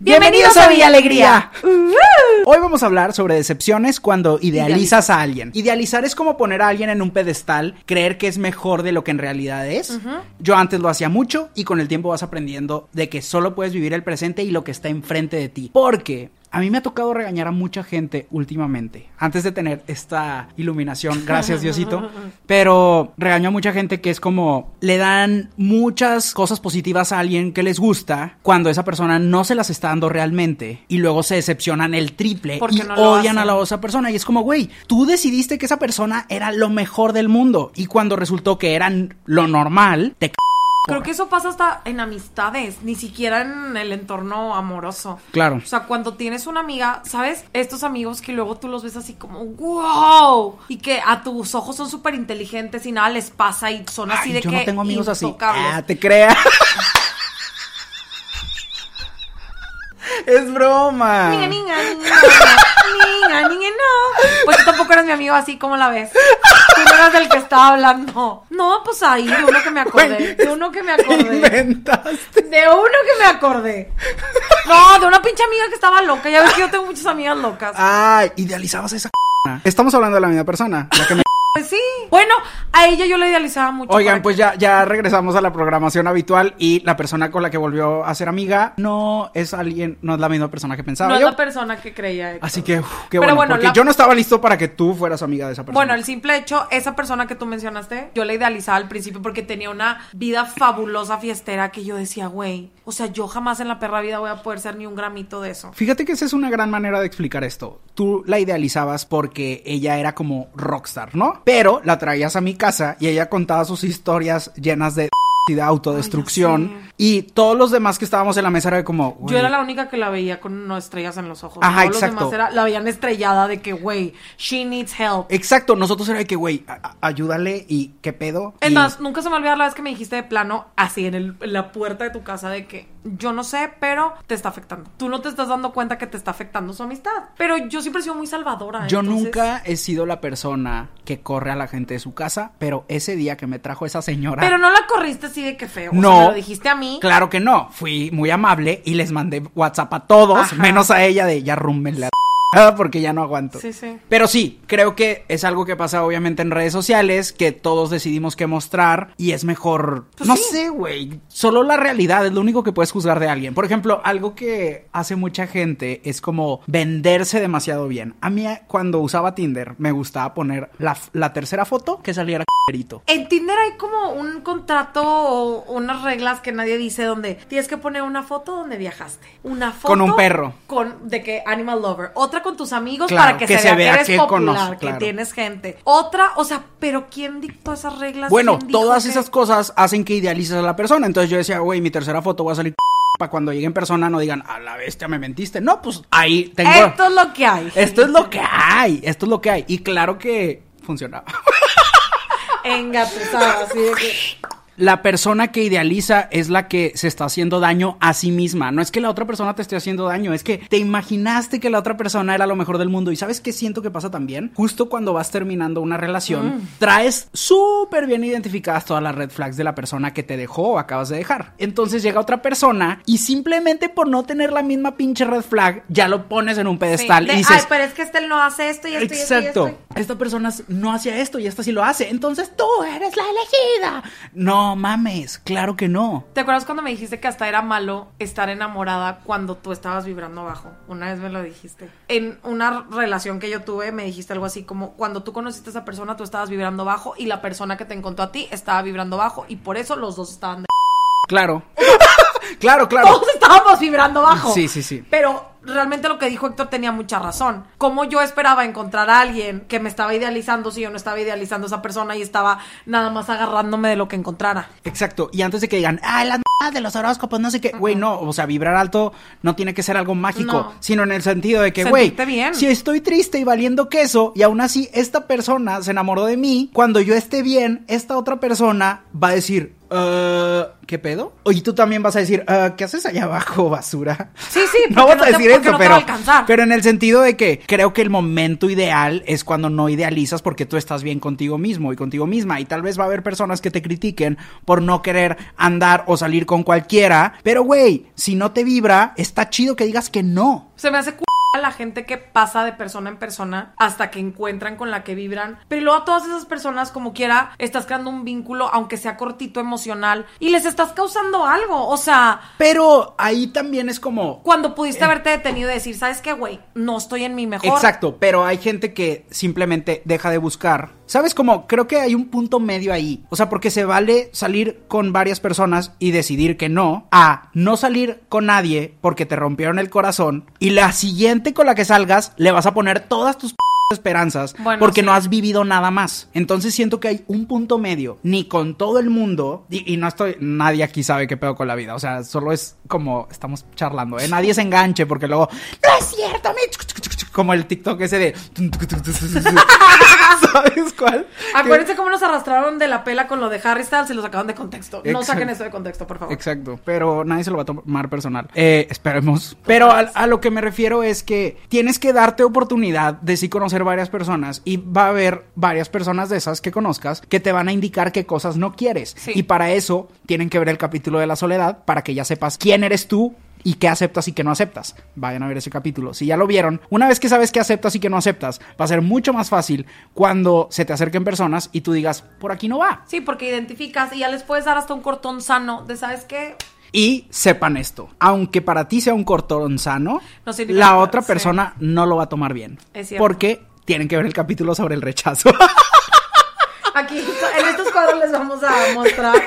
Bienvenidos a Villa Alegría. Hoy vamos a hablar sobre decepciones cuando idealizas a alguien. Idealizar es como poner a alguien en un pedestal, creer que es mejor de lo que en realidad es. Yo antes lo hacía mucho y con el tiempo vas aprendiendo de que solo puedes vivir el presente y lo que está enfrente de ti. Porque a mí me ha tocado regañar a mucha gente últimamente, antes de tener esta iluminación, gracias Diosito, pero regaño a mucha gente que es como, le dan muchas cosas positivas a alguien que les gusta cuando esa persona no se las está dando realmente y luego se decepcionan el triple Porque y no odian a la otra persona. Y es como, güey, tú decidiste que esa persona era lo mejor del mundo y cuando resultó que eran lo normal, te c Creo que eso pasa hasta en amistades, ni siquiera en el entorno amoroso. Claro. O sea, cuando tienes una amiga, ¿sabes? Estos amigos que luego tú los ves así como, wow, y que a tus ojos son súper inteligentes y nada les pasa y son así Ay, de yo que no tengo amigos así. Ah, te creas. es broma. Niña, niña, niña, niña, niña, no. Pues tú tampoco eres mi amigo así, ¿cómo la ves? Tú no eras del que estaba hablando. No, pues ahí, de uno que me acordé. De uno que me acordé. Inventaste. De uno que me acordé. No, de una pinche amiga que estaba loca. Ya ves que yo tengo muchas amigas locas. Ay, idealizabas a esa c***. Estamos hablando de la misma persona. la que me- sí. Bueno, a ella yo la idealizaba mucho. Oigan, pues que- ya, ya regresamos a la programación habitual y la persona con la que volvió a ser amiga no es alguien, no es la misma persona que pensaba No es yo. la persona que creía. Héctor. Así que, uf, qué Pero bueno, bueno, porque la- yo no estaba listo para que tú fueras amiga de esa persona. Bueno, el simple hecho, esa persona que tú mencionaste, yo la idealizaba al principio porque tenía una vida fabulosa fiestera que yo decía, güey, o sea, yo jamás en la perra vida voy a poder ser ni un gramito de eso. Fíjate que esa es una gran manera de explicar esto. Tú la idealizabas porque ella era como rockstar, ¿no? Pero la traías a mi casa y ella contaba sus historias llenas de de autodestrucción Ay, y todos los demás que estábamos en la mesa era como güey, Yo era la única que la veía con no estrellas en los ojos. Ajá, Todos exacto. Los demás era, la veían estrellada de que, güey, she needs help. Exacto, nosotros era de que güey, ayúdale y qué pedo. Es Y- más, nunca se me olvida la vez que me dijiste de plano, así en, el- en la puerta de tu casa, de que yo no sé, pero te está afectando. Tú no te estás dando cuenta que te está afectando su amistad. Pero yo siempre he sido muy salvadora. Yo entonces- nunca he sido la persona que corre a la gente de su casa, pero ese día que me trajo esa señora. Pero no la corriste así de que feo. No. O sea, me lo dijiste a mí. Claro que no. Fui muy amable y les mandé WhatsApp a todos, Ajá. menos a ella de ya rumben la porque ya no aguanto. Sí, sí. Pero sí, creo que es algo que pasa obviamente en redes sociales, que todos decidimos qué mostrar y es mejor, Pues no sí. sé, güey, solo la realidad es lo único que puedes juzgar de alguien. Por ejemplo, algo que hace mucha gente es como venderse demasiado bien. A mí cuando usaba Tinder me gustaba poner la, la tercera foto que saliera. En Tinder hay como un contrato o unas reglas que nadie dice donde tienes que poner una foto donde viajaste. Una foto. Con un perro. Con, de que Animal Lover. Otra con tus amigos Claro, para que, que se, se vea vea que eres que popular, conoce, que tienes gente. Otra, o sea, pero ¿quién dictó esas reglas? Bueno, ¿Quién dijo todas que- esas cosas hacen que idealices a la persona. Entonces yo decía, güey, mi tercera foto va a salir para cuando llegue en persona no digan, a la bestia me mentiste. No, pues ahí tengo. Esto es lo que hay. Esto es lo que hay. Esto es lo que hay. Y claro que funcionaba. Engatusada, así de que. La persona que idealiza es la que se está haciendo daño a sí misma. No es que la otra persona te esté haciendo daño, es que te imaginaste que la otra persona era lo mejor del mundo. ¿Y sabes qué siento que pasa también? Justo cuando vas terminando una relación, traes súper bien identificadas todas las red flags de la persona que te dejó o acabas de dejar. Entonces llega otra persona y simplemente por no tener la misma pinche red flag, ya lo pones en un pedestal Sí, de, y dices, Ay, pero es que este no hace esto y esto y esto y Exacto. esto. Esta persona no hacía esto y esta sí lo hace. Entonces tú eres la elegida. No mames, claro que no. ¿Te acuerdas cuando me dijiste que hasta era malo estar enamorada cuando tú estabas vibrando bajo? Una vez me lo dijiste. En una relación que yo tuve me dijiste algo así como cuando tú conociste a esa persona tú estabas vibrando bajo y la persona que te encontró a ti estaba vibrando bajo y por eso los dos estaban de... Claro. claro, claro. Todos estábamos vibrando bajo. Sí, sí, sí. Pero realmente lo que dijo Héctor tenía mucha razón. Como yo esperaba encontrar a alguien que me estaba idealizando si yo no estaba idealizando a esa persona y estaba nada más agarrándome de lo que encontrara? Exacto. Y antes de que digan, ah, las m- de los horóscopos, no sé qué, güey, no, o sea, vibrar alto no tiene que ser algo mágico, No. sino en el sentido de que, güey, si estoy triste y valiendo queso y aún así esta persona se enamoró de mí, cuando yo esté bien, esta otra persona va a decir, "Uh, ¿qué pedo? Y tú también vas a decir, "Ah, ¿qué haces allá abajo, basura? Sí, sí, no vas a no te- decir porque eso, no te pero, a alcanzar. pero en el sentido de que creo que el momento ideal es cuando no idealizas porque tú estás bien contigo mismo y contigo misma. Y tal vez va a haber personas que te critiquen por no querer andar o salir con cualquiera. Pero, güey, si no te vibra, está chido que digas que no. Se me hace cu a la gente que pasa de persona en persona hasta que encuentran con la que vibran. Pero luego a todas esas personas, como quiera, estás creando un vínculo, aunque sea cortito emocional, y les estás causando algo. O sea, Pero ahí también es como... cuando pudiste haberte detenido y decir, ¿sabes qué, güey? No estoy en mi mejor. Exacto, pero hay gente que simplemente deja de buscar. ¿Sabes cómo? Creo que hay un punto medio ahí. O sea, porque se vale salir con varias personas y decidir que no, a no salir con nadie porque te rompieron el corazón y la siguiente con la que salgas le vas a poner todas tus esperanzas Bueno, porque sí. no has vivido nada más. Entonces siento que hay un punto medio, ni con todo el mundo, y, y no estoy, nadie aquí sabe qué pedo con la vida, o sea, solo es como estamos charlando, ¿eh? Nadie se enganche porque luego, no es cierto, me-", como el TikTok ese de... ¿Sabes cuál? Acuérdense cómo nos arrastraron de la pela con lo de Harry Styles y lo sacaron de contexto. No saquen eso de contexto, por favor. Exacto, pero nadie se lo va a tomar personal. Eh, esperemos. Pero a, a lo que me refiero es que tienes que darte oportunidad de sí conocer varias personas y va a haber varias personas de esas que conozcas que te van a indicar qué cosas no quieres. Sí. Y para eso tienen que ver el capítulo de la soledad para que ya sepas quién eres tú. Y qué aceptas y qué no aceptas. Vayan a ver ese capítulo. Si ya lo vieron, una vez que sabes qué aceptas y qué no aceptas, va a ser mucho más fácil cuando se te acerquen personas y tú digas, por aquí no va. Sí, porque identificas y ya les puedes dar hasta un cortón sano de, ¿sabes qué? Y sepan esto, aunque para ti sea un cortón sano, No la otra sí. persona no lo va a tomar bien. Es cierto. Porque tienen que ver el capítulo sobre el rechazo. Aquí, en estos cuadros les vamos a mostrar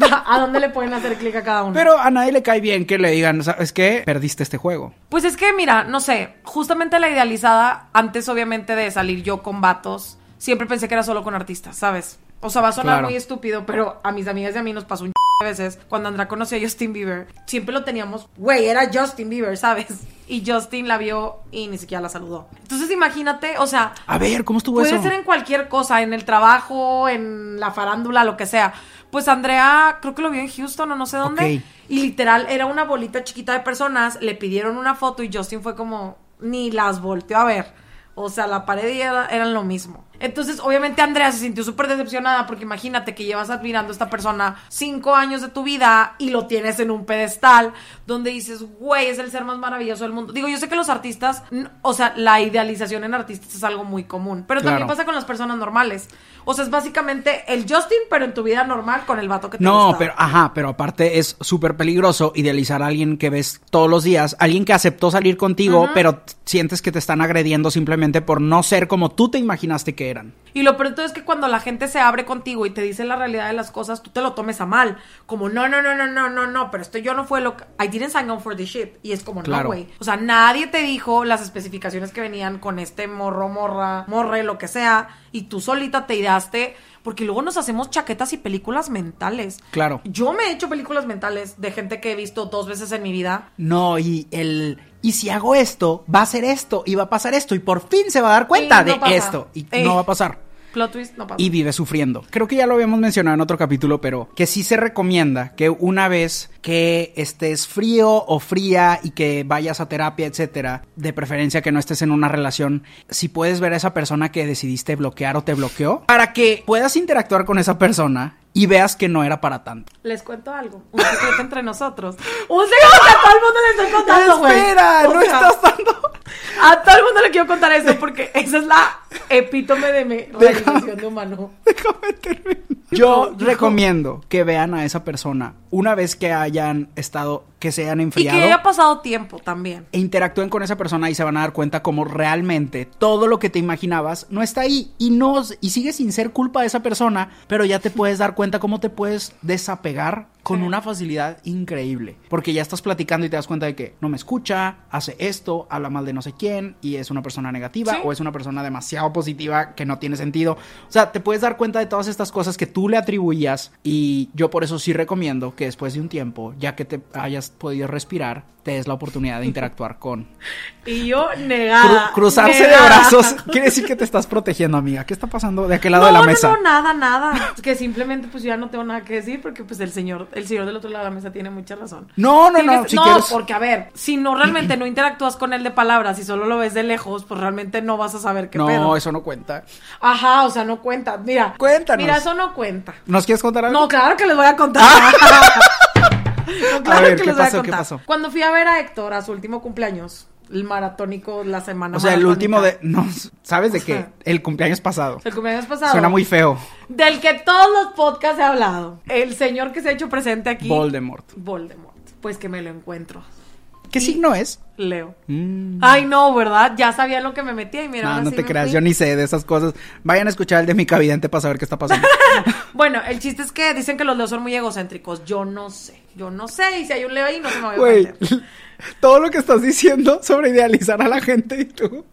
a dónde le pueden hacer clic a cada uno. Pero a nadie le cae bien que le digan, ¿sabes qué? Perdiste este juego. Pues es que, mira, no sé, justamente la idealizada, antes obviamente de salir yo con vatos, siempre pensé que era solo con artistas, ¿sabes? O sea, va a sonar Claro. muy estúpido, pero a mis amigas y a mí nos pasó un veces cuando Andrea conoció a Justin Bieber. Siempre lo teníamos, güey, era Justin Bieber, ¿sabes? Y Justin la vio y ni siquiera la saludó. Entonces imagínate, o sea, A ver, ¿cómo estuvo Puede eso? ser en cualquier cosa, en el trabajo, en la farándula, lo que sea. Pues Andrea, creo que lo vio en Houston o no sé dónde. Ok. Y literal, era una bolita chiquita de personas, le pidieron una foto y Justin fue como, ni las volteó a ver. O sea, la pared y era- eran lo mismo. Entonces, obviamente, Andrea se sintió súper decepcionada porque imagínate que llevas admirando a esta persona cinco años de tu vida y lo tienes en un pedestal donde dices, güey, es el ser más maravilloso del mundo. Digo, yo sé que los artistas, o sea, la idealización en artistas es algo muy común, pero también pasa con las personas normales. O sea, es básicamente el Justin, pero en tu vida normal con el vato que te No, gusta. pero ajá, pero aparte es súper peligroso idealizar a alguien que ves todos los días, alguien que aceptó salir contigo, pero sientes que te están agrediendo simplemente por no ser como tú te imaginaste que eran. Y lo peor de todo es que cuando la gente se abre contigo y te dice la realidad de las cosas, tú te lo tomes a mal. Como, no, no, no, no, no, no, no, pero esto yo no fue lo que... I didn't sign on for this shit. Y es como, no, Claro. güey. O sea, nadie te dijo las especificaciones que venían con este morro, morra, morre, lo que sea. Y tú solita te ideaste... Porque luego nos hacemos chaquetas y películas mentales. Claro. Yo me he hecho películas mentales de gente que he visto dos veces en mi vida. No, y el y si hago esto, va a ser esto y va a pasar esto y por fin se va a dar cuenta no de pasa. esto y no va a pasar. Plot twist, no pasa. y vive sufriendo. Creo que ya lo habíamos mencionado en otro capítulo, pero que sí se recomienda que una vez que estés frío o fría y que vayas a terapia, etcétera, de preferencia que no estés en una relación, si puedes ver a esa persona que decidiste bloquear o te bloqueó, para que puedas interactuar con esa persona y veas que no era para tanto. Les cuento algo. Un secreto entre nosotros. Un secreto que a todo el mundo le estoy contando, güey. Espera, no sea, estás dando. A todo el mundo le quiero contar eso porque esa es la epítome de mi realización de humano. Déjame terminar. Yo recomiendo que vean a esa persona una vez que hayan estado, que se hayan Y enfriado. que haya pasado tiempo también. e interactúen con esa persona y se van a dar cuenta como realmente todo lo que te imaginabas no está ahí y no y sigue sin ser culpa de esa persona, pero ya te puedes dar cuenta cómo te puedes desapegar con una facilidad increíble. Porque ya estás platicando y te das cuenta de que no me escucha, hace esto, habla mal de no sé quién y es una persona negativa Sí. o es una persona demasiado positiva que no tiene sentido. O sea, te puedes dar cuenta de todas estas cosas que tú le atribuías y yo por eso sí recomiendo que después de un tiempo, ya que te hayas podido respirar, te des la oportunidad de interactuar con... Y yo Cru- negada. cruzarse de brazos quiere decir que te estás protegiendo, amiga. ¿Qué está pasando de aquel lado no, de la no, mesa? No, nada, nada. Es que simplemente pues yo ya no tengo nada que decir porque pues el señor, el señor del otro lado de la mesa tiene mucha razón. No, no, no, si no, quieres- porque a ver, si no realmente no interactúas con él de palabras y solo lo ves de lejos, pues realmente no vas a saber qué no, pedo. eso no cuenta. Ajá, o sea, no cuenta. Mira. Cuéntanos. Mira, eso no cuenta. ¿Nos quieres contar algo? No, claro que les voy a contar. No, claro A ver, que ¿qué les voy pasó? a ¿Qué contar. pasó? Cuando fui a ver a Héctor a su último cumpleaños, el maratónico, la semana O sea, el último de... No, ¿sabes de qué? El cumpleaños pasado. El cumpleaños pasado. Suena muy feo. Del que todos los podcasts he hablado. El señor que se ha hecho presente aquí. Voldemort. Voldemort. Pues que me lo encuentro. ¿Qué signo es? Leo. Mm. Ay, no, ¿verdad? Ya sabía lo que me metía y mira, No, no te creas, fui. yo ni sé de esas cosas. Vayan a escuchar el de mi cavidente para saber qué está pasando. Bueno, el chiste es que dicen que los leos son muy egocéntricos. Yo no sé. Yo no sé. Y si hay un leo ahí, no se me va a Güey, todo lo que estás diciendo sobre idealizar a la gente y tú.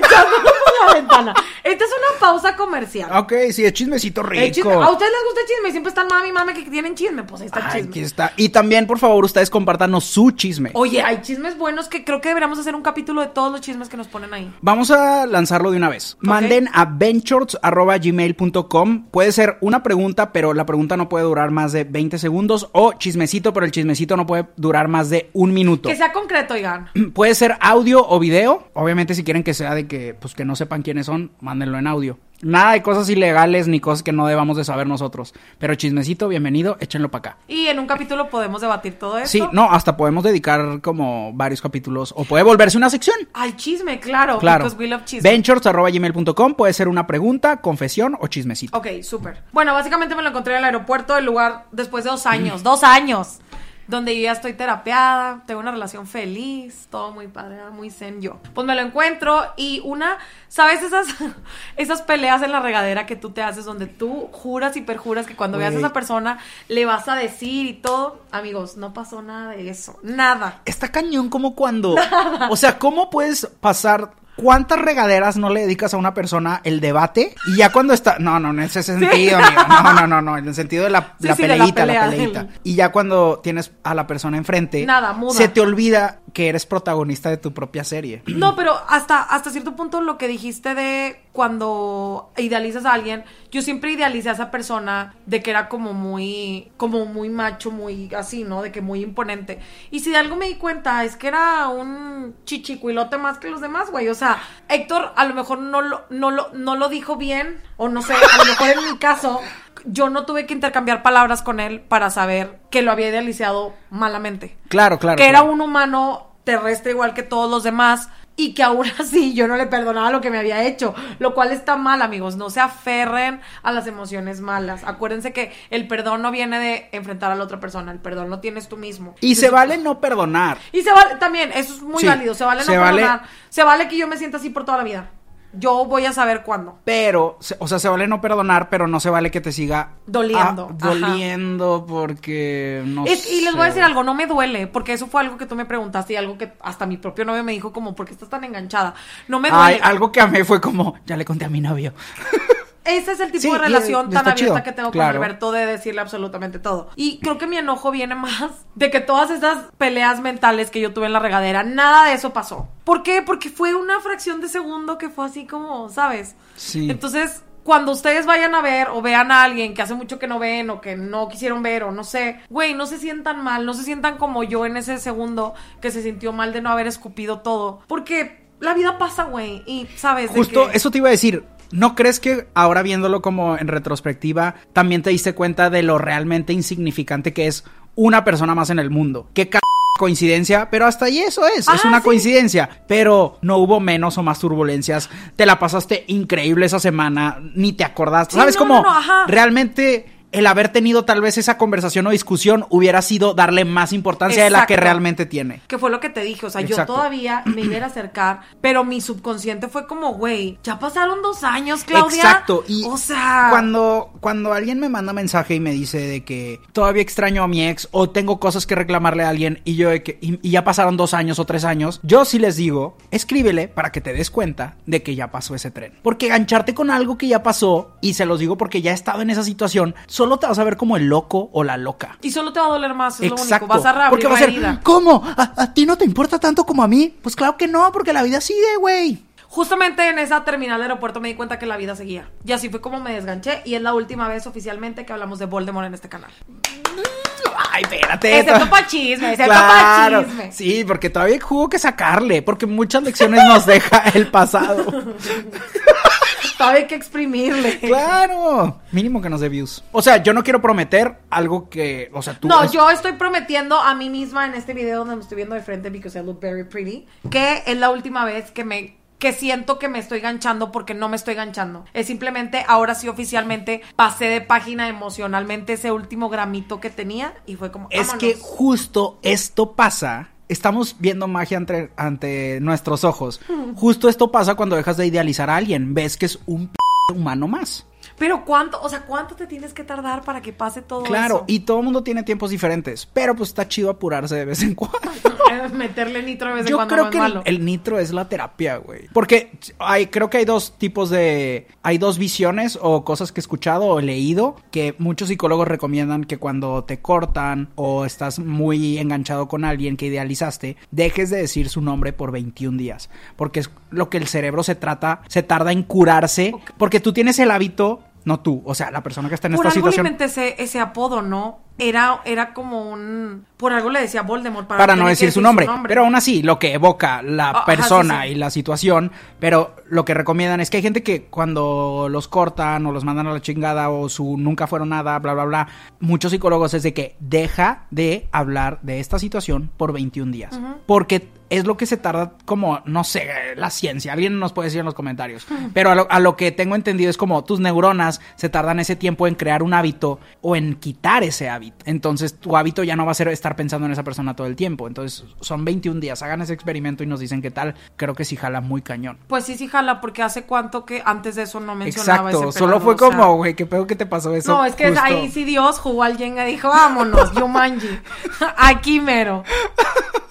Por la ventana. Esta es una pausa comercial. Ok, sí, es chismecito rico. chisme- ¿A ustedes les gusta el chisme? Siempre están mami, mami que tienen chisme. Pues ahí está el Ay, chisme. aquí está. Y también, por favor, ustedes compártanos su chisme. Oye, hay chismes buenos que creo que deberíamos hacer un capítulo de todos los chismes que nos ponen ahí. Vamos a lanzarlo de una vez. Manden a ventures.gmail.com. Puede ser una pregunta, pero la pregunta no puede durar más de 20 segundos. O chismecito, pero el chismecito no puede durar más de un minuto. Que sea concreto, oigan. Puede ser audio o video. Obviamente, si quieren que sea de que, pues, que no sepan quiénes son, mándenlo en audio. Nada de cosas ilegales ni cosas que no debamos de saber nosotros. Pero chismecito, bienvenido, échenlo para acá. Y en un capítulo podemos debatir todo eso. Sí, no, hasta podemos dedicar como varios capítulos. O puede volverse una sección. Al chisme, claro. Claro. Because we love chisme. Ventures.gmail.com puede ser una pregunta, confesión o chismecito. Ok, súper. Bueno, básicamente me lo encontré en el aeropuerto, el lugar después de dos años, dos años, donde yo ya estoy terapeada, tengo una relación feliz, todo muy padre, muy zen yo. Pues me lo encuentro y una, ¿sabes esas, esas peleas en la regadera que tú te haces donde tú juras y perjuras que cuando veas a esa persona le vas a decir y todo? Amigos, no pasó nada de eso, nada. Está cañón como cuando... O sea, ¿cómo puedes pasar... ¿Cuántas regaderas no le dedicas a una persona el debate? Y ya cuando está... No, no, en ese sentido, amigo. No, no, no, no. En el sentido de la, Sí, la sí, de la peleita, la, peleita. Y ya cuando tienes a la persona enfrente... Nada, muda. Se te olvida que eres protagonista de tu propia serie. No, pero hasta, hasta cierto punto lo que dijiste de cuando idealizas a alguien, yo siempre idealicé a esa persona de que era como muy, como muy macho, muy así, ¿no? De que muy imponente. Y si de algo me di cuenta es que era un chichicuilote más que los demás, güey. O sea, Héctor a lo mejor no lo, no lo, no lo dijo bien, o no sé, a lo mejor en mi caso, yo no tuve que intercambiar palabras con él para saber que lo había idealizado malamente Claro, claro. que era un humano terrestre igual que todos los demás y que aún así yo no le perdonaba lo que me había hecho, lo cual está mal, amigos, no se aferren a las emociones malas. Acuérdense que el perdón no viene de enfrentar a la otra persona, el perdón lo tienes tú mismo. Y se vale no perdonar. Y se vale también, eso es muy Sí, válido, se vale no se vale- perdonar. Se vale que yo me sienta así por toda la vida. Yo voy a saber cuándo. Pero, o sea, se vale no perdonar, pero no se vale que te siga Doliendo, ah, ajá. doliendo porque no Es- y les voy a sé. decir algo, no me duele, porque eso fue algo que tú me preguntaste y algo que hasta mi propio novio me dijo como, ¿por qué estás tan enganchada? No me duele. Ay, algo que amé fue como, ya le conté a mi novio. Ese es el tipo Sí, de relación tan abierta chido, que tengo claro. con Alberto de decirle absolutamente todo. Y creo que mi enojo viene más de que todas estas peleas mentales que yo tuve en la regadera, nada de eso pasó. ¿Por qué? Porque fue una fracción de segundo que fue así como, ¿sabes? Sí. Entonces, cuando ustedes vayan a ver o vean a alguien que hace mucho que no ven o que no quisieron ver o no sé, güey, no se sientan mal, no se sientan como yo en ese segundo que se sintió mal de no haber escupido todo. Porque la vida pasa, güey, y sabes. De Justo que- eso te iba a decir. ¿No crees que ahora viéndolo como en retrospectiva, también te diste cuenta de lo realmente insignificante que es una persona más en el mundo? Qué c coincidencia, pero hasta ahí eso es, es Ah, una sí. coincidencia, pero no hubo menos o más turbulencias, te la pasaste increíble esa semana, ni te acordaste, Sí, ¿sabes no, cómo no, no, ajá. realmente el haber tenido tal vez esa conversación o discusión hubiera sido darle más importancia de la que Exacto. realmente tiene. Que fue lo que te dije, o sea, yo Exacto. todavía me iba a acercar, pero mi subconsciente fue como, güey, ya pasaron dos años, Claudia. Exacto. Y o sea, cuando, cuando alguien me manda mensaje y me dice de que todavía extraño a mi ex o tengo cosas que reclamarle a alguien y yo de que, y, y ya pasaron dos años o tres años, yo sí les digo, escríbele para que te des cuenta de que ya pasó ese tren. Porque gancharte con algo que ya pasó, y se los digo porque ya he estado en esa situación, solo te vas a ver como el loco o la loca. y solo te va a doler más, es Exacto. lo único. Vas a porque va a ser, herida. ¿cómo? ¿A, a ti no te importa tanto como a mí? Pues claro que no, porque la vida sigue, güey. Justamente en esa terminal de aeropuerto me di cuenta que la vida seguía. Y así fue como me desganché. Y es la última vez oficialmente que hablamos de Voldemort en este canal. Ay, espérate. Excepto pa' chisme, excepto Claro, pa' chisme. sí, porque todavía jugo que sacarle, porque muchas lecciones nos deja el pasado. Todavía hay que exprimirle. Claro, mínimo que nos dé views. O sea, yo no quiero prometer algo que, o sea, tú No, yo estoy prometiendo a mí misma en este video donde me estoy viendo de frente because I look very pretty, que es la última vez que me que siento que me estoy ganchando porque no me estoy ganchando. Es simplemente ahora sí oficialmente pasé de página emocionalmente ese último gramito que tenía y fue como es vámonos. que justo esto pasa. Estamos viendo magia ante, nuestros ojos. Justo esto pasa cuando dejas de idealizar a alguien. Ves que es un p humano más. Pero cuánto, o sea, cuánto te tienes que tardar para que pase todo Claro, eso? y todo el mundo tiene tiempos diferentes. Pero pues está chido apurarse de vez en cuando. Eh, meterle nitro de vez en Yo cuando creo no que es el, malo. el nitro es la terapia, güey. Porque hay, creo que hay dos tipos de. Hay dos visiones o cosas que he escuchado o leído que muchos psicólogos recomiendan que cuando te cortan o estás muy enganchado con alguien que idealizaste, dejes de decir su nombre por 21 días. Porque es lo que el cerebro se trata, se tarda en curarse. Porque tú tienes el hábito. No tú, o sea, la persona que está en Por esta algo situación. inventé ese, ese apodo, ¿no? Era, era como un... Por algo le decía Voldemort. Para, para no decir su nombre. Pero aún así, lo que evoca la Ah, ajá, persona sí, sí. y la situación, pero lo que recomiendan es que hay gente que cuando los cortan o los mandan a la chingada o su nunca fueron nada, bla, bla, bla, muchos psicólogos es de que deja de hablar de esta situación por 21 días. Porque es lo que se tarda como, no sé, la ciencia, alguien nos puede decir en los comentarios, pero a lo, a lo que tengo entendido es como tus neuronas se tardan ese tiempo en crear un hábito o en quitar ese hábito. Entonces tu hábito ya no va a ser estar pensando en esa persona todo el tiempo. Entonces son 21 días, hagan ese experimento y nos dicen qué tal. Creo que sí jala muy cañón. Pues sí, sí, jala, porque hace cuánto que antes de eso no mencionaba Exacto, ese solo fue o sea. como, güey, qué pedo que te pasó eso. No, es que justo. ahí sí Dios jugó al Jenga y dijo, vámonos, Yumanji. Aquí mero.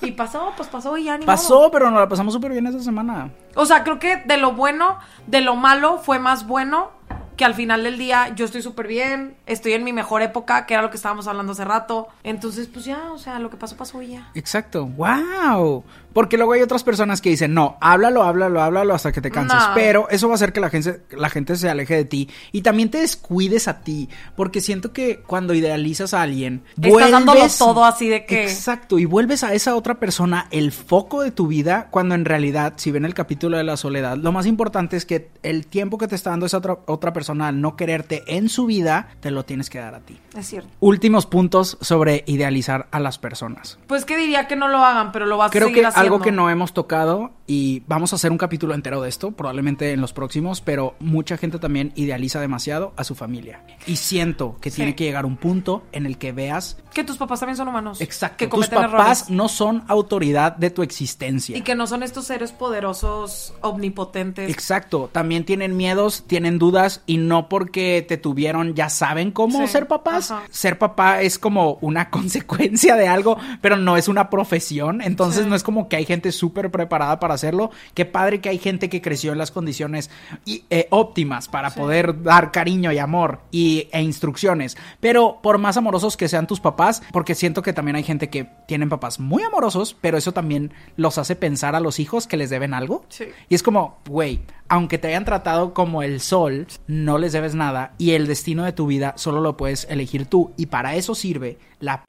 Y pasó, pues pasó y ya ni Pasó, modo. pero nos la pasamos súper bien esa semana. O sea, creo que de lo bueno, de lo malo, fue más bueno que al final del día yo estoy súper bien, estoy en mi mejor época, que era lo que estábamos hablando hace rato. Entonces, pues ya, o sea, lo que pasó, pasó y ya. Exacto, wow. Porque luego hay otras personas que dicen, no, háblalo, háblalo, háblalo hasta que te canses. No. Pero eso va a hacer que la gente, la gente se aleje de ti y también te descuides a ti. Porque siento que cuando idealizas a alguien, Estás dándolo todo así de que- Exacto, y vuelves a esa otra persona el foco de tu vida, cuando en realidad, si ven el capítulo de la soledad, lo más importante es que el tiempo que te está dando esa otra, otra persona al no quererte en su vida, te lo tienes que dar a ti. Es cierto. Últimos puntos sobre idealizar a las personas. Pues que diría que no lo hagan, pero lo vas Creo a seguir que haciendo. Algo que no hemos tocado y vamos a hacer un capítulo entero de esto, probablemente en los próximos, pero mucha gente también idealiza demasiado a su familia. Y siento que Sí. tiene que llegar un punto en el que veas Que tus papás también son humanos. exacto, Que tus papás errores. no son autoridad de tu existencia. Y que no son estos seres poderosos, omnipotentes. Exacto, también tienen miedos, tienen dudas y no porque te tuvieron ya saben cómo Sí, ser papás. ajá. Ser papá es como una consecuencia de algo, pero no es una profesión, entonces Sí. no es como que hay gente súper preparada para hacerlo. Qué padre que hay gente que creció en las condiciones y- eh, óptimas para poder dar cariño y amor y, e instrucciones, pero por más amorosos que sean tus papás, porque siento que también hay gente que tienen papás muy amorosos, pero eso también los hace pensar a los hijos que les deben algo. Sí. Y es como, güey, aunque te hayan tratado como el sol, no les debes nada y el destino de tu vida solo lo puedes elegir tú. Y para eso sirve la p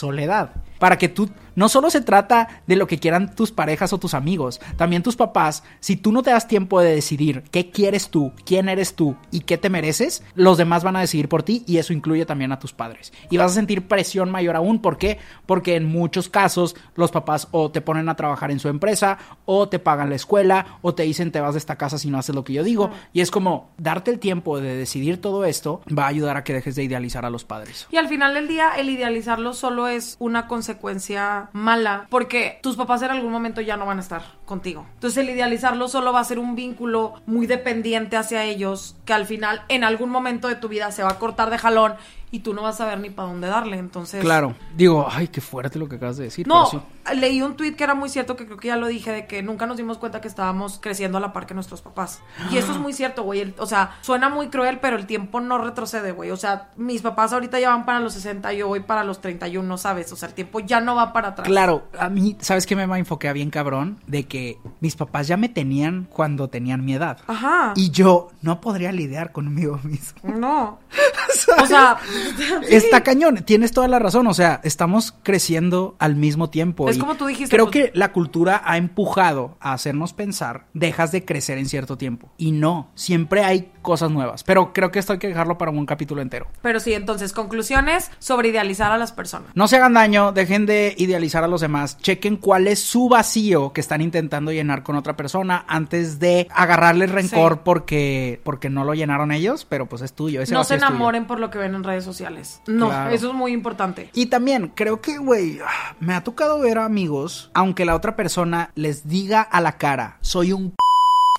soledad. Para que tú no solo se trata de lo que quieran tus parejas o tus amigos, también tus papás, si tú no te das tiempo de decidir qué quieres tú, quién eres tú y qué te mereces, los demás van a decidir por ti y eso incluye también a tus padres. Y vas a sentir presión mayor aún, ¿por qué? Porque en muchos casos los papás o te ponen a trabajar en su empresa o te pagan la escuela o te dicen te vas de esta casa si no haces lo que yo digo. Y es como darte el tiempo de decidir todo esto va a ayudar a que dejes de idealizar a los padres. Y al final del día, el idealizarlo solo es una consecuencia mala, porque tus papás en algún momento ya no van a estar contigo. Entonces, el idealizarlo solo va a ser un vínculo muy dependiente hacia ellos, que al final, en algún momento de tu vida, se va a cortar de jalón y tú no vas a ver ni para dónde darle. Entonces. Claro. Digo, ay, qué fuerte lo que acabas de decir. No, sí. leí un tweet que era muy cierto, que creo que ya lo dije, de que nunca nos dimos cuenta que estábamos creciendo a la par que nuestros papás. Y eso es muy cierto, güey. O sea, suena muy cruel, pero el tiempo no retrocede, güey. O sea, mis papás ahorita ya van para los 60, yo voy para los 31, ¿sabes? O sea, el tiempo ya no va para atrás. Claro, a mí, ¿sabes qué me enfoqué bien cabrón? De que mis papás ya me tenían cuando tenían mi edad. Ajá. Y yo no podría lidiar conmigo mismo. No. O sea, Está cañón, tienes toda la razón, o sea, estamos creciendo al mismo tiempo. Es y como tú dijiste, Creo pues- que la cultura ha empujado a hacernos pensar, dejas de crecer en cierto tiempo. Y no, siempre hay cosas nuevas. Pero creo que esto hay que dejarlo para un capítulo entero. pero sí, entonces, conclusiones sobre idealizar a las personas. No se hagan daño, dejen de idealizar a los demás, chequen cuál es su vacío que están intentando llenar con otra persona antes de agarrarles rencor Sí. porque, porque no lo llenaron ellos, pero pues es tuyo. Ese No vacío se es por lo que ven en redes sociales. No, Claro. eso es muy importante. Y también creo que, güey, me ha tocado ver a amigos, aunque la otra persona les diga a la cara, soy un... p-".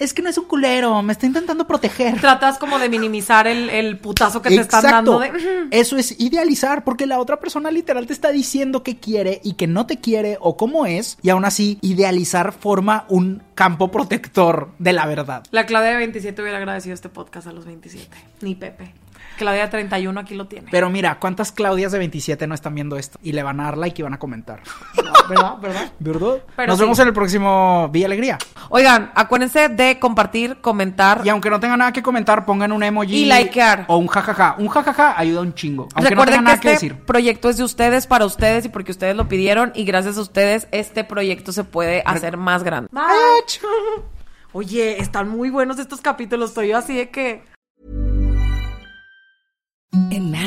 Es que no es un culero, me está intentando proteger. Tratas como de minimizar el, el putazo que te están dando. De... Eso es idealizar, porque la otra persona literal te está diciendo que quiere y que no te quiere o cómo es, y aún así idealizar forma un campo protector de la verdad. La Claudia de 27 hubiera agradecido este podcast a los 27. Ni Pepe. Claudia de 31 aquí lo tiene. Pero mira, ¿cuántas Claudias de 27 no están viendo esto? Y le van a dar like y van a comentar. ¿Verdad? ¿Verdad? ¿Verdad? Pero Nos sí. vemos en el próximo Villa Alegría. Oigan, acuérdense de compartir, comentar. Y aunque no tengan nada que comentar, pongan un emoji. Y likear. O un jajaja. Un jajaja ayuda un chingo. Aunque no Recuerden tengan que nada este que decir. proyecto es de ustedes, para ustedes y porque ustedes lo pidieron. Y gracias a ustedes, este proyecto se puede hacer más grande. Oye, están muy buenos estos capítulos. Estoy yo así de que. Imagine